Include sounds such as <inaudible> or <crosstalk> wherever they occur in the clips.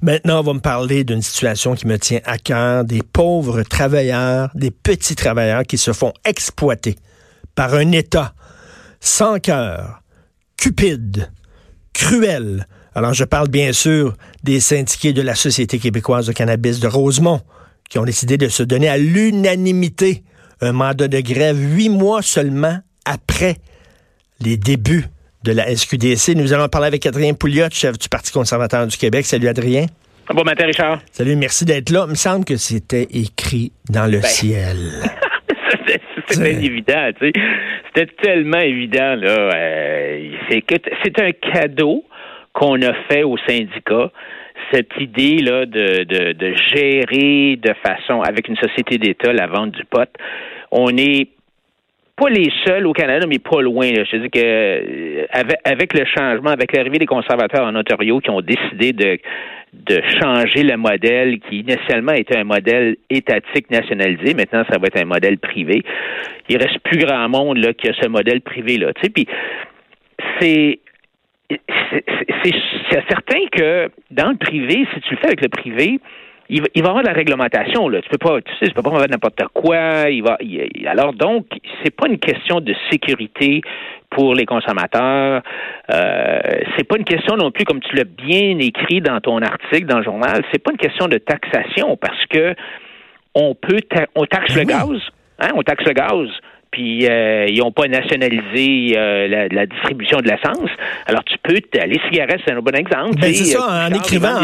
Maintenant, on va me parler d'une situation qui me tient à cœur, des pauvres travailleurs, des petits travailleurs qui se font exploiter par un État sans cœur, cupide, cruel. Alors, je parle bien sûr des syndiqués de la Société québécoise de cannabis de Rosemont, qui ont décidé de se donner à l'unanimité un mandat de grève huit mois seulement après les débuts de la SQDC. Nous allons parler avec Adrien Pouliot, chef du Parti conservateur du Québec. Salut Adrien. Bon matin, Richard. Salut, merci d'être là. Il me semble que c'était écrit dans le ben. ciel. <laughs> C'était évident, tu sais. C'était tellement évident, là. Euh, c'est un cadeau qu'on a fait aux syndicats cette idée-là de, de, de, gérer de façon, avec une société d'État, la vente du pot. On est pas les seuls au Canada, mais pas loin. Je dis que euh, avec, le changement, avec l'arrivée des conservateurs en Ontario qui ont décidé de, de changer le modèle qui initialement était un modèle étatique nationalisé, maintenant ça va être un modèle privé. Il reste plus grand monde là qui a ce modèle privé là. Tu sais, puis c'est c'est certain que dans le privé, si tu le fais avec le privé, il va, y avoir de la réglementation là. Tu peux pas, tu sais, tu peux pas faire n'importe quoi. Il va, alors donc, c'est pas une question de sécurité pour les consommateurs. Euh, c'est pas une question non plus, comme tu l'as bien écrit dans ton article dans le journal, c'est pas une question de taxation parce que on peut, on taxe ben le gaz, hein, on taxe le gaz puis euh, ils n'ont pas nationalisé euh, la, distribution de l'essence. Alors tu peux, les cigarettes, c'est un bon exemple. Ben, c'est ça, en écrivant,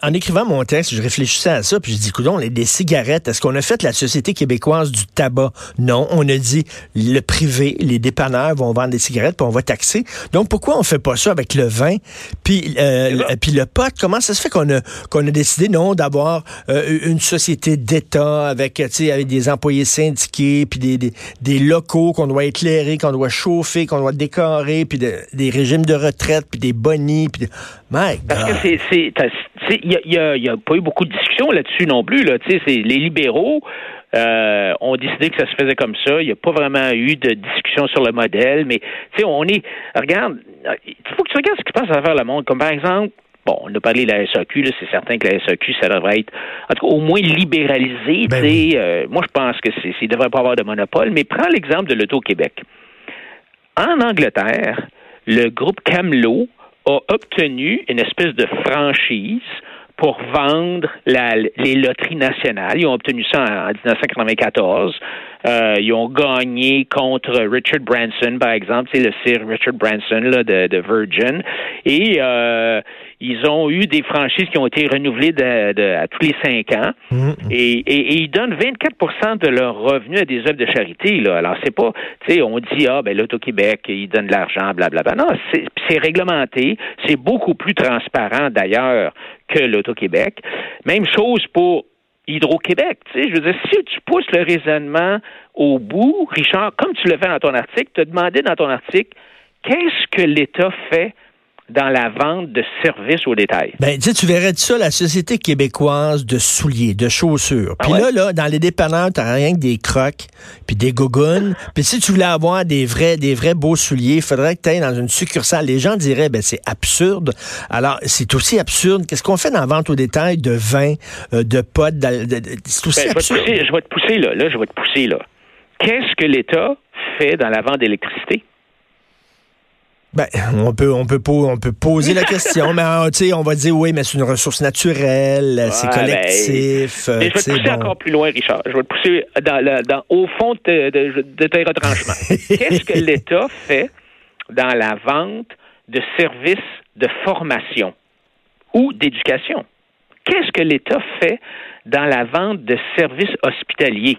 en, écrivant mon texte, je réfléchissais à ça, puis je dis, coudon, des cigarettes, est-ce qu'on a fait la Société québécoise du tabac? Non, on a dit, le privé, les dépanneurs vont vendre des cigarettes, puis on va taxer. Donc pourquoi on fait pas ça avec le vin, puis, euh, puis le pot? Comment ça se fait qu'on a, qu'on a décidé, non, d'avoir une société d'État avec, avec des employés syndiqués, puis des, des, des locaux qu'on doit éclairer, qu'on doit chauffer, qu'on doit décorer, puis des régimes de retraite, puis des bonnies, puis Parce que c'est, c'est, il y a, pas eu beaucoup de discussions là-dessus non plus là. Tu sais, c'est les libéraux. Euh, ont décidé que ça se faisait comme ça. Il n'y a pas vraiment eu de discussion sur le modèle, mais tu sais, on est. Regarde, il faut que tu regardes ce qui se passe à travers le monde. Comme par exemple, Bon, on a parlé de la SAQ, c'est certain que la SAQ, ça devrait être, en tout cas, au moins libéralisé. Ben euh, moi, je pense que c'est, ne devrait pas avoir de monopole, mais prends l'exemple de l'Auto-Québec. En Angleterre, le groupe Camelot a obtenu une espèce de franchise pour vendre les loteries nationales. Ils ont obtenu ça en, 1994. Euh, ils ont gagné contre Richard Branson, par exemple, c'est le sire Richard Branson là, de, Virgin. Et euh, ils ont eu des franchises qui ont été renouvelées de, à tous les cinq ans. Mm-hmm. Et, ils donnent 24% de leurs revenus à des œuvres de charité. Là. Alors, c'est pas, tu sais, on dit, ah, ben l'Auto-Québec, ils donnent de l'argent, blablabla. Non, c'est réglementé. C'est beaucoup plus transparent, d'ailleurs, que l'Auto-Québec. Même chose pour Hydro-Québec. Tu sais, je veux dire, si tu pousses le raisonnement au bout, Richard, comme tu le fais dans ton article, tu as demandé dans ton article, qu'est-ce que l'État fait dans la vente de services au détail. Ben, tu, tu verrais de ça la Société québécoise de souliers, de chaussures. Puis ah là, là, dans les dépanneurs, t'as rien que des crocs, puis des gougounes. <laughs> puis si tu voulais avoir des vrais, des vrais beaux souliers, il faudrait que tu ailles dans une succursale. Les gens diraient, ben c'est absurde. Alors, c'est aussi absurde. Qu'est-ce qu'on fait dans la vente au détail de vin, euh, de potes? C'est aussi ben, absurde. Je vais, te pousser, là. Là, je vais te pousser, là. Qu'est-ce que l'État fait dans la vente d'électricité? Ben, on peut, on peut, on peut poser la question, mais euh, sais, on va dire oui, mais c'est une ressource naturelle, c'est ben, collectif. je vais te pousser encore plus loin, Richard. Je vais te pousser dans, dans au fond de, de, tes retranchements. <laughs> Qu'est-ce que l'État fait dans la vente de services de formation ou d'éducation? Qu'est-ce que l'État fait dans la vente de services hospitaliers?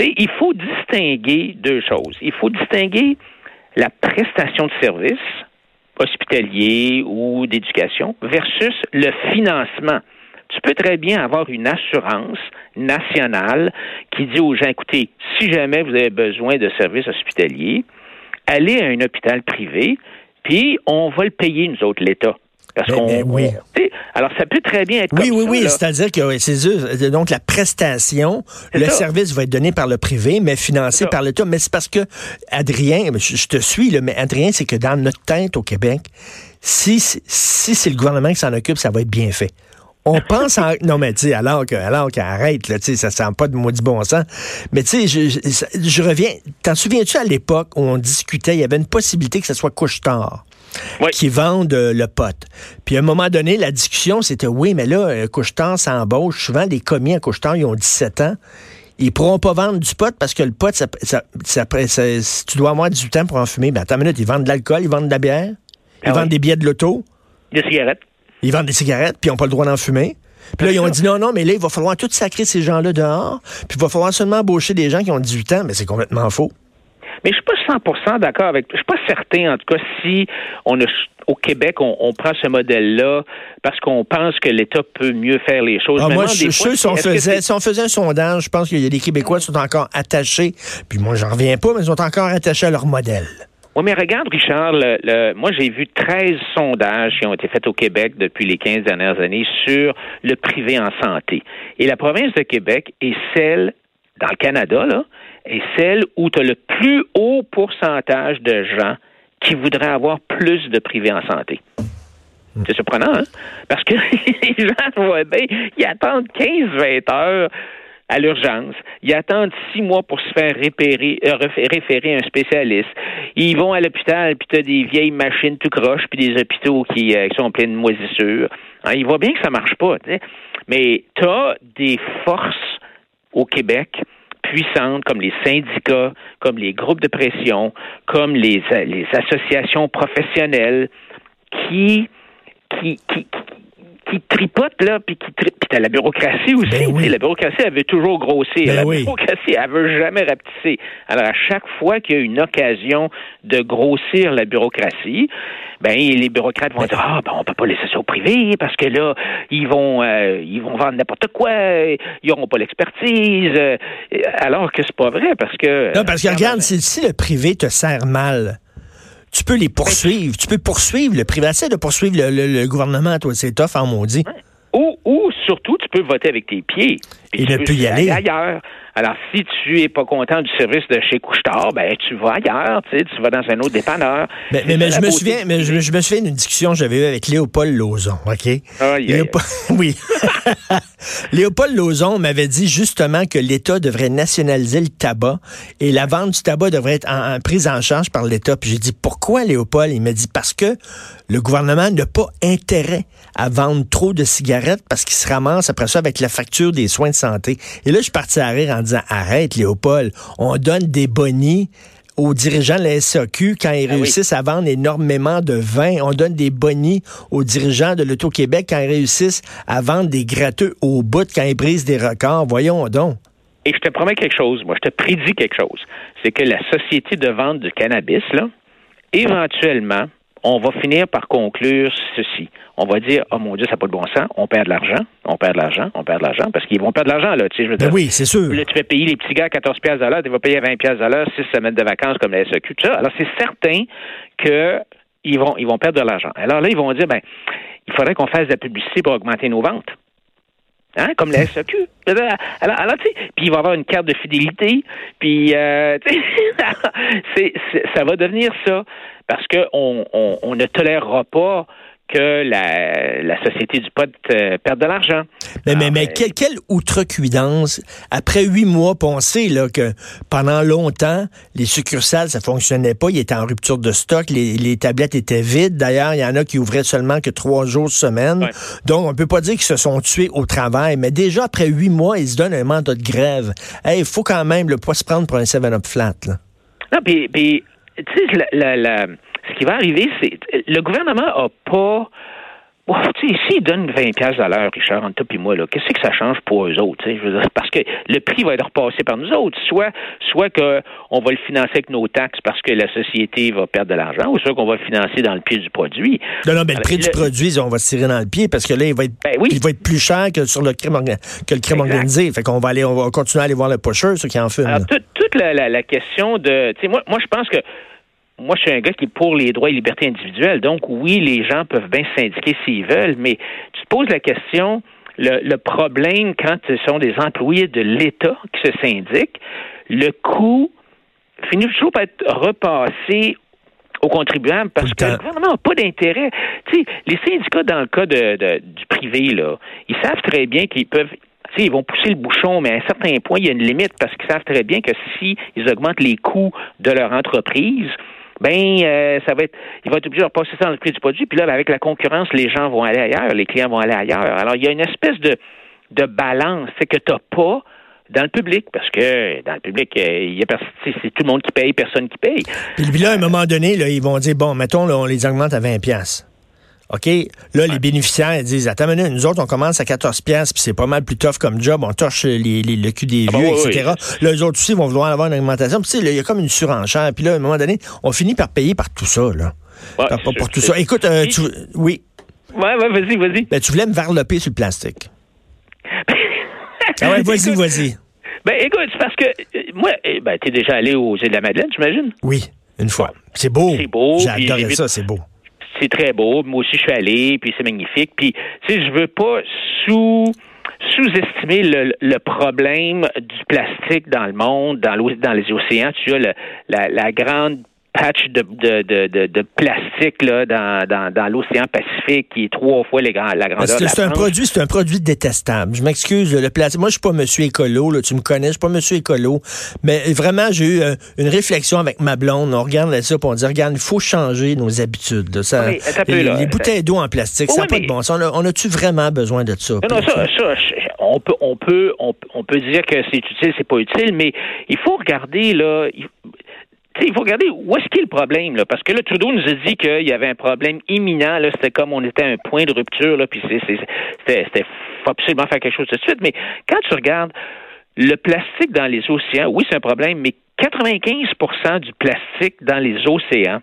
il faut distinguer deux choses. Il faut distinguer la prestation de service hospitalier ou d'éducation versus le financement. Tu peux très bien avoir une assurance nationale qui dit aux gens, écoutez, si jamais vous avez besoin de services hospitaliers, allez à un hôpital privé, puis on va le payer, nous autres, l'État. Parce ben, qu'on, oui. Alors, ça peut très bien être oui, comme oui, Oui, oui, c'est-à-dire que c'est donc la prestation, le service va être donné par le privé, mais financé par l'État. Mais c'est parce que, Adrien, je, te suis, là, mais Adrien, c'est que dans notre tête au Québec, si, si c'est le gouvernement qui s'en occupe, ça va être bien fait. On <laughs> pense en... Non, mais tu sais, alors que, alors qu'arrête, là, tu sais, ça sent pas de maudit bon sens. Mais tu sais, je, je, reviens. T'en souviens-tu à l'époque où on discutait, il y avait une possibilité que ce soit couche-tard? Qui vendent euh, le pot. Puis à un moment donné, la discussion, c'était oui, mais là, euh, Couche-Tard s'embauche. Souvent, les commis à Couche-Tard, ils ont 17 ans. Ils pourront pas vendre du pot parce que le pot, ça, ça, ça, tu dois avoir 18 ans pour en fumer. Ben, attends une minute, ils vendent de l'alcool, ils vendent de la bière, ils ah vendent des billets de loto. Des cigarettes. Ils vendent des cigarettes, puis ils n'ont pas le droit d'en fumer. Puis là, ils ont dit non, non, mais là, il va falloir tout sacrer ces gens-là dehors, puis il va falloir seulement embaucher des gens qui ont 18 ans, mais c'est complètement faux. Mais je suis pas 100% d'accord avec. Je suis pas certain, en tout cas, si on a, au Québec, on, prend ce modèle-là parce qu'on pense que l'État peut mieux faire les choses. Ah, moi, je suis sûr, si on, faisait, si on faisait un sondage, je pense qu'il y a des Québécois qui sont encore attachés. Puis moi, j'en reviens pas, mais ils sont encore attachés à leur modèle. Oui, mais regarde, Richard, le, moi j'ai vu 13 sondages qui ont été faits au Québec depuis les 15 dernières années sur le privé en santé. Et la province de Québec est celle, dans le Canada, là, est celle où tu as le plus haut pourcentage de gens qui voudraient avoir plus de privé en santé. C'est surprenant, hein? Parce que <laughs> les gens, voient bien, ils attendent 15-20 heures à l'urgence. Ils attendent six mois pour se faire référer, euh, référer un spécialiste. Ils vont à l'hôpital, puis tu as des vieilles machines tout croches, puis des hôpitaux qui, euh, sont pleins de moisissures. Hein, ils voient bien que ça marche pas. Mais tu as des forces au Québec puissantes comme les syndicats, comme les groupes de pression, comme les, associations professionnelles qui, qui, qui, qui tripote, là, puis qui tri... puis t'as la bureaucratie aussi. Ben La bureaucratie, elle veut toujours grossir. Ben la bureaucratie, elle veut jamais rapetisser. Alors, à chaque fois qu'il y a une occasion de grossir la bureaucratie, ben les bureaucrates vont ben dire ah ben on peut pas laisser ça au privé parce que là ils vont euh, ils vont vendre n'importe quoi, ils auront pas l'expertise. Euh, alors que c'est pas vrai parce que non parce que regarde si le privé te sert mal tu peux les poursuivre. Tu peux poursuivre le privé. de poursuivre le, gouvernement, toi. C'est tough en maudit. Ou, ou surtout, tu peux voter avec tes pieds. Il ne peut y aller. ailleurs. Alors, si tu es pas content du service de chez Couchetard, ben tu vas ailleurs, tu, sais, tu vas dans un autre dépanneur. Mais, mais, je me souviens, mais je, me souviens d'une discussion que j'avais eue avec Léopold Lauzon, OK? <laughs> oui. <laughs> Léopold Lauzon m'avait dit justement que l'État devrait nationaliser le tabac et la vente du tabac devrait être en, prise en charge par l'État. Puis j'ai dit pourquoi Léopold? Il m'a dit parce que le gouvernement n'a pas intérêt à vendre trop de cigarettes parce qu'il se ramasse après ça avec la facture des soins de santé. Et là, je suis parti à rire en disant arrête, Léopold, on donne des bonnies aux dirigeants de la SAQ quand ils ah réussissent à vendre énormément de vin. On donne des bonnies aux dirigeants de l'Auto-Québec quand ils réussissent à vendre des gratteux au bout quand ils brisent des records. Voyons donc. Et je te promets quelque chose, moi, je te prédis quelque chose. C'est que la société de vente du cannabis, là, éventuellement, on va finir par conclure ceci. On va dire, oh mon Dieu, ça n'a pas de bon sens, on perd de l'argent, on perd de l'argent, on perd de l'argent, parce qu'ils vont perdre de l'argent, là, tu sais, je veux ben oui, c'est sûr. Là, tu fais payer les petits gars 14 pièces à l'heure, tu vas payer 20 pièces à l'heure, 6 semaines de vacances comme la SEQ, tout ça. Alors, c'est certain qu'ils vont, ils vont perdre de l'argent. Alors là, ils vont dire, ben, il faudrait qu'on fasse de la publicité pour augmenter nos ventes. Hein, comme la SAQ. <laughs> Alors, alors tu sais, puis il va avoir une carte de fidélité, puis euh, <laughs> c'est, ça va devenir ça, parce qu'on on, on ne tolérera pas que la, société du pot euh, perde de l'argent. Mais, mais, mais euh, quelle, outrecuidance. Après huit mois, pensez là, que pendant longtemps, les succursales, ça fonctionnait pas. Ils étaient en rupture de stock. Les, tablettes étaient vides. D'ailleurs, il y en a qui ouvraient seulement que trois jours semaine. Donc, on peut pas dire qu'ils se sont tués au travail. Mais déjà, après huit mois, ils se donnent un mandat de grève. Il faut quand même le pas se prendre pour un 7-up flat. Là. Non, puis, tu sais, la, la ce qui va arriver, c'est le gouvernement a pas tu sais, s'ils donnent 20 pièces à l'heure, Richard, entre toi et moi, qu'est-ce que ça change pour eux autres? Je veux dire, parce que le prix va être repassé par nous autres. Soit, soit qu'on va le financer avec nos taxes parce que la société va perdre de l'argent, ou soit qu'on va le financer dans le pied du produit. Non, non, mais le prix du produit, on va se tirer dans le pied parce que là, il va être, ben il va être plus cher que sur le crime, que le crime organisé. Fait qu'on va aller, on va continuer à aller voir le pusher, ceux qui en fument. Alors, toute, la, la, la, question de, tu sais, moi, moi, je pense que moi, je suis un gars qui est pour les droits et libertés individuelles. Donc, oui, les gens peuvent bien syndiquer s'ils veulent, mais tu te poses la question, le, problème quand ce sont des employés de l'État qui se syndiquent, le coût finit toujours par être repassé aux contribuables parce que le gouvernement n'a pas d'intérêt. Tu sais, les syndicats, dans le cas de, du privé, là, ils savent très bien qu'ils peuvent ils vont pousser le bouchon, mais à un certain point, il y a une limite parce qu'ils savent très bien que si ils augmentent les coûts de leur entreprise, ben euh, ça va être ils vont être obligés de repasser ça dans le prix du produit puis là avec la concurrence les gens vont aller ailleurs les clients vont aller ailleurs alors il y a une espèce de de balance c'est que tu n'as pas dans le public, parce que dans le public, euh, il y a c'est tout le monde qui paye, personne qui paye. Puis là, à un moment donné, là, ils vont dire, bon, mettons, là, on les augmente à 20 pièces. OK, là, les bénéficiaires disent, attends, nous autres, on commence à 14 pièces puis c'est pas mal plus tough comme job, on torche les, le cul des ah vieux, etc. Là, eux autres aussi vont vouloir avoir une augmentation. Puis, il y a comme une surenchère. Puis là, à un moment donné, on finit par payer par tout ça, là. pour tout ça. Écoute, euh, tu... oui. Ouais, ouais, vas-y, vas-y. Ben, tu voulais me varloper sur le plastique. <laughs> Ah ouais, vas-y, vas-y. Ben, écoute, c'est parce que euh, moi, eh, ben, t'es déjà allé aux îles de la Madeleine, j'imagine? Oui, une fois. C'est beau. C'est beau. J'ai ça, c'est beau. C'est très beau. Moi aussi, je suis allé, puis c'est magnifique. Puis, tu sais, je veux pas sous sous-estimer le, problème du plastique dans le monde, dans, dans les océans. Tu as la, la grande patch de, de, de, de, plastique là, dans, dans, dans l'océan Pacifique qui est trois fois les la grandeur de la C'est un produit, c'est un produit détestable. Je m'excuse, le plastique. Moi, je suis pas monsieur écolo, là, tu me connais, je suis pas monsieur écolo, mais vraiment, j'ai eu euh, une réflexion avec ma blonde. On regarde ça, pour on dit, regarde, il faut changer nos habitudes. Ça, les, bouteilles d'eau en plastique, ça n'a pas de bon sens. On a-tu vraiment besoin de ça? Non, ça, ça, on peut, on peut, on, peut dire que c'est utile, c'est pas utile, mais il faut regarder là il faut regarder où est-ce a le problème, là, parce que là, Trudeau nous a dit qu'il y avait un problème imminent, là, c'était comme on était à un point de rupture, là, puis c'était, faut absolument faire quelque chose tout de suite. Mais quand tu regardes le plastique dans les océans, oui, c'est un problème, mais 95% du plastique dans les océans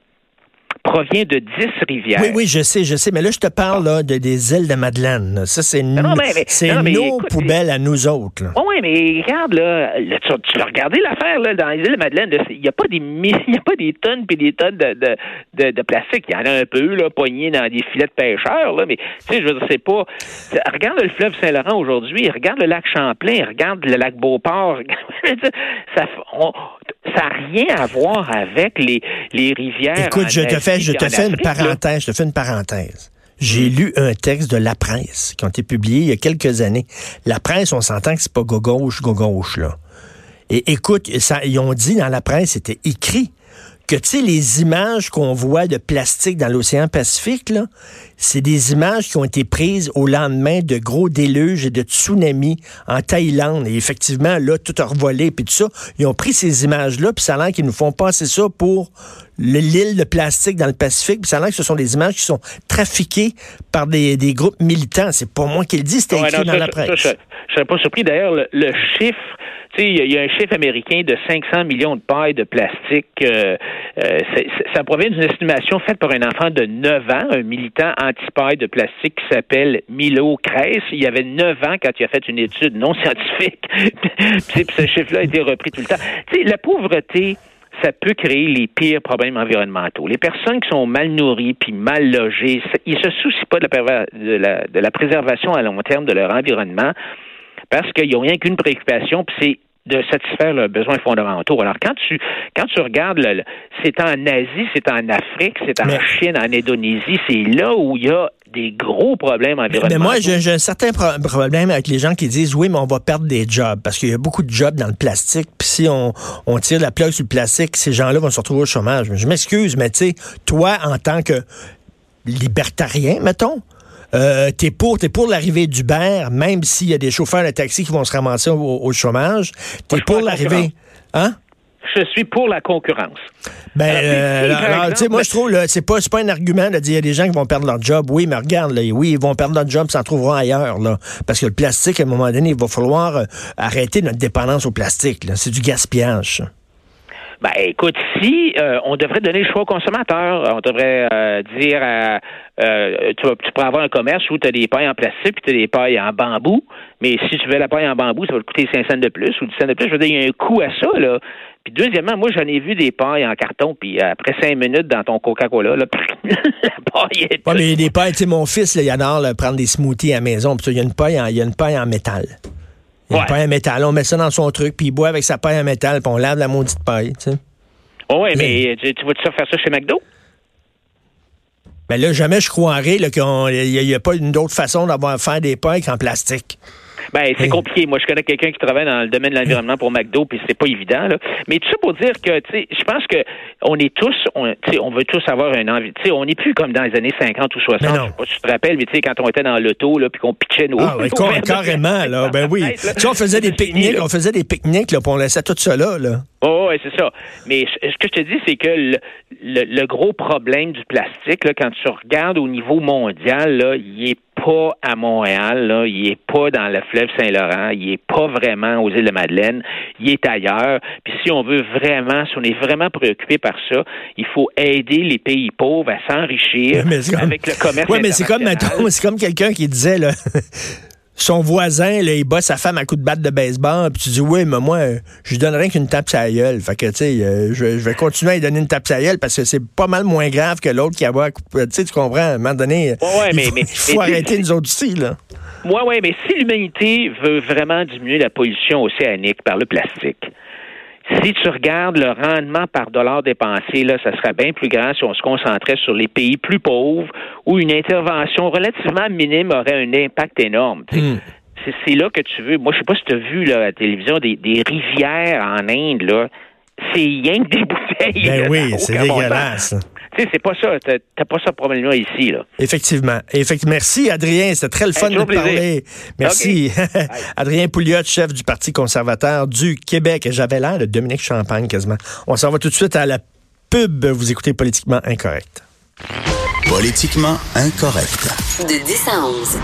provient de dix rivières. Oui, oui, je sais, je sais. Mais là, je te parle là, de, des îles de Madeleine. Ça, c'est nos poubelles à nous autres. Oui, mais regarde, là, tu, tu, as regardé l'affaire là, dans les îles de Madeleine. Il n'y a pas des il <laughs> y a pas des tonnes et des tonnes de, de, de, plastique. Il y en a un peu, là, poignés dans des filets de pêcheurs, là, mais tu sais, je veux dire, c'est pas. Regarde le fleuve Saint-Laurent aujourd'hui, regarde le lac Champlain, regarde le lac Beauport. <laughs> ça n'a rien à voir avec les, les rivières. Écoute, je te fais je te fais une parenthèse. Je te fais une parenthèse. J'ai lu un texte de La Presse qui a été publié il y a quelques années. La Presse, on s'entend que c'est pas gauche, gauche, là. Et écoute, ça, ils ont dit dans la presse, c'était écrit que, tu sais, les images qu'on voit de plastique dans l'océan Pacifique, là, c'est des images qui ont été prises au lendemain de gros déluges et de tsunamis en Thaïlande. Et effectivement, là, tout a revolé, puis tout ça. Ils ont pris ces images-là, puis ça a l'air qu'ils nous font passer ça pour l'île de plastique dans le Pacifique, puis ça a l'air que ce sont des images qui sont trafiquées par des, des groupes militants. C'est pas moi qui le dis, c'était écrit dans la presse. je, ne serais pas surpris. D'ailleurs, le chiffre il y, a un chiffre américain de 500 millions de pailles de plastique. Euh, euh, ça provient d'une estimation faite par un enfant de 9 ans, un militant anti-paille de plastique qui s'appelle Milo Kress. Il y avait 9 ans quand il a fait une étude non scientifique. <laughs> Puis ce chiffre-là a été repris tout le temps. la pauvreté, ça peut créer les pires problèmes environnementaux. Les personnes qui sont mal nourries puis mal logées, ils se soucient pas de la, de la, de la préservation à long terme de leur environnement parce qu'ils n'ont rien qu'une préoccupation, puis c'est de satisfaire leurs besoins fondamentaux. Alors, quand tu, quand tu regardes, c'est en Asie, c'est en Afrique, c'est en Chine, en Indonésie, c'est là où il y a des gros problèmes environnementaux. Mais moi, j'ai un certain problème avec les gens qui disent oui, mais on va perdre des jobs parce qu'il y a beaucoup de jobs dans le plastique. Puis si on, on tire la plug sur le plastique, ces gens-là vont se retrouver au chômage. Je m'excuse, mais tu sais, toi, en tant que libertarien, mettons, euh, t'es pour, es pour l'arrivée d'Uber, même s'il y a des chauffeurs de taxi qui vont se ramasser au, chômage. T'es pour l'arrivée, hein? Je suis pour la concurrence. Ben, euh, euh, moi, je trouve, c'est pas, pas un argument de dire qu'il y a des gens qui vont perdre leur job. Oui, mais regarde, là, oui, ils vont perdre leur job, s'en trouveront ailleurs, là. Parce que le plastique, à un moment donné, il va falloir arrêter notre dépendance au plastique, C'est du gaspillage. Ben, écoute, si euh, on devrait donner le choix aux consommateurs, on devrait euh, dire euh, tu, tu avoir un commerce où tu as des pailles en plastique puis tu as des pailles en bambou, mais si tu veux la paille en bambou, ça va te coûter 5 cents de plus ou 10 cents de plus. Je veux dire, il y a un coût à ça, là. Puis deuxièmement, moi, j'en ai vu des pailles en carton, puis après cinq minutes dans ton Coca-Cola, <laughs> la paille est... Ouais, mais des pailles, tu sais, mon fils, là, il adore prendre des smoothies à la maison, puis il y a une paille il y a une paille en métal. Une ouais. paille à métal, on met ça dans son truc, puis il boit avec sa paille à métal, puis on lave la maudite paille, tu sais. Oh oui, mais, tu, tu vas-tu faire ça chez McDo? Ben là, jamais je croirais qu'il n'y a, pas une autre façon d'avoir à faire des pailles qu'en plastique. Ben, c'est compliqué. Moi, je connais quelqu'un qui travaille dans le domaine de l'environnement pour McDo, puis c'est pas évident. Là. Mais tout ça pour dire que, tu sais, je pense que on est tous, on, on veut tous avoir un envie. Tu sais, on n'est plus comme dans les années 50 ou 60. Je sais pas si tu te rappelles, mais tu sais, quand on était dans l'auto, là, puis qu'on pitchait nos. Ah, <laughs> carrément, là. Ben oui. Tu sais, on faisait des pique-niques, on faisait des pique-niques, là, puis on laissait tout ça là. Oh, oui, c'est ça. Mais ce que je te dis, c'est que le, le, gros problème du plastique, là, quand tu regardes au niveau mondial, là, il est pas à Montréal, là, il est pas dans le fleuve Saint-Laurent, il est pas vraiment aux îles de Madeleine, il est ailleurs. Puis si on veut vraiment, si on est vraiment préoccupé par ça, il faut aider les pays pauvres à s'enrichir avec le commerce. Oui, mais c'est comme, c'est comme quelqu'un qui disait là. Son voisin, là, il bat sa femme à coup de batte de baseball, puis tu dis, oui, mais moi, je lui donnerais qu'une tape sur la gueule. Fait que, tu sais, euh, je, vais continuer à lui donner une tape sur la gueule parce que c'est pas mal moins grave que l'autre qui a Tu sais, tu comprends, à un moment donné, il faut, arrêter nous autres aussi, là. Moi, oui, mais si l'humanité veut vraiment diminuer la pollution océanique par le plastique, si tu regardes le rendement par dollar dépensé, là, ça serait bien plus grand si on se concentrait sur les pays plus pauvres où une intervention relativement minime aurait un impact énorme. Hmm. C'est là que tu veux. Moi, je sais pas si tu as vu là, à la télévision des, des rivières en Inde, là. C'est rien que des <laughs> bouteilles. Ben oui, c'est dégueulasse c'est pas ça. T'as pas ça probablement ici, là. Effectivement. Merci, Adrien. C'était très le fun de parler. Merci. <laughs> Adrien Pouliot, chef du Parti conservateur du Québec. J'avais l'air de Dominique Champagne, quasiment. On s'en va tout de suite à la pub. Vous écoutez Politiquement Incorrect. Politiquement Incorrect. De 10 à 11.